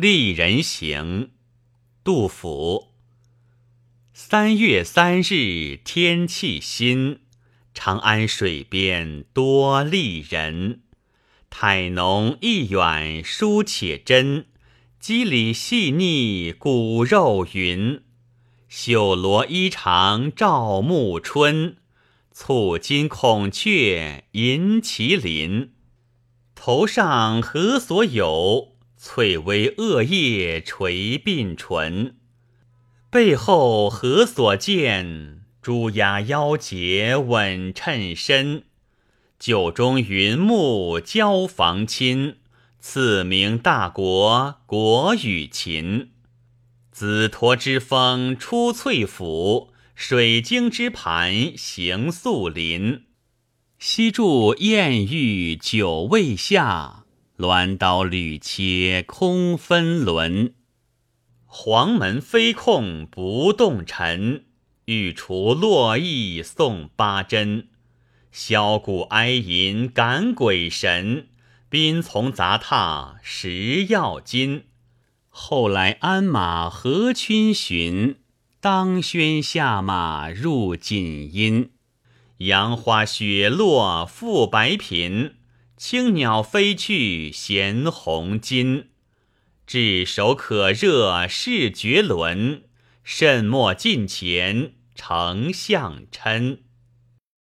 丽人行，杜甫。三月三日天气新，长安水边多丽人。态浓意远书且真，肌理细腻骨肉匀。绣罗衣裳照暮春，簇金孔雀银麒麟。头上何所有？翠微萼叶垂鬓唇。背后何所见？朱鸦腰结稳衬身。酒中云木交房亲，赐名大国国与秦。紫驼之峰出翠府，水晶之盘行素林。西柱燕玉久未下，鸾刀屡切空分轮。黄门飞控不动尘，玉厨落意送八珍。箫鼓哀吟赶鬼神，宾从杂沓食药金。后来鞍马合群巡，当轩下马入锦阴。杨花雪落复白频，青鸟飞去衔红巾。炙手可热是绝伦，慎莫近前丞相嗔。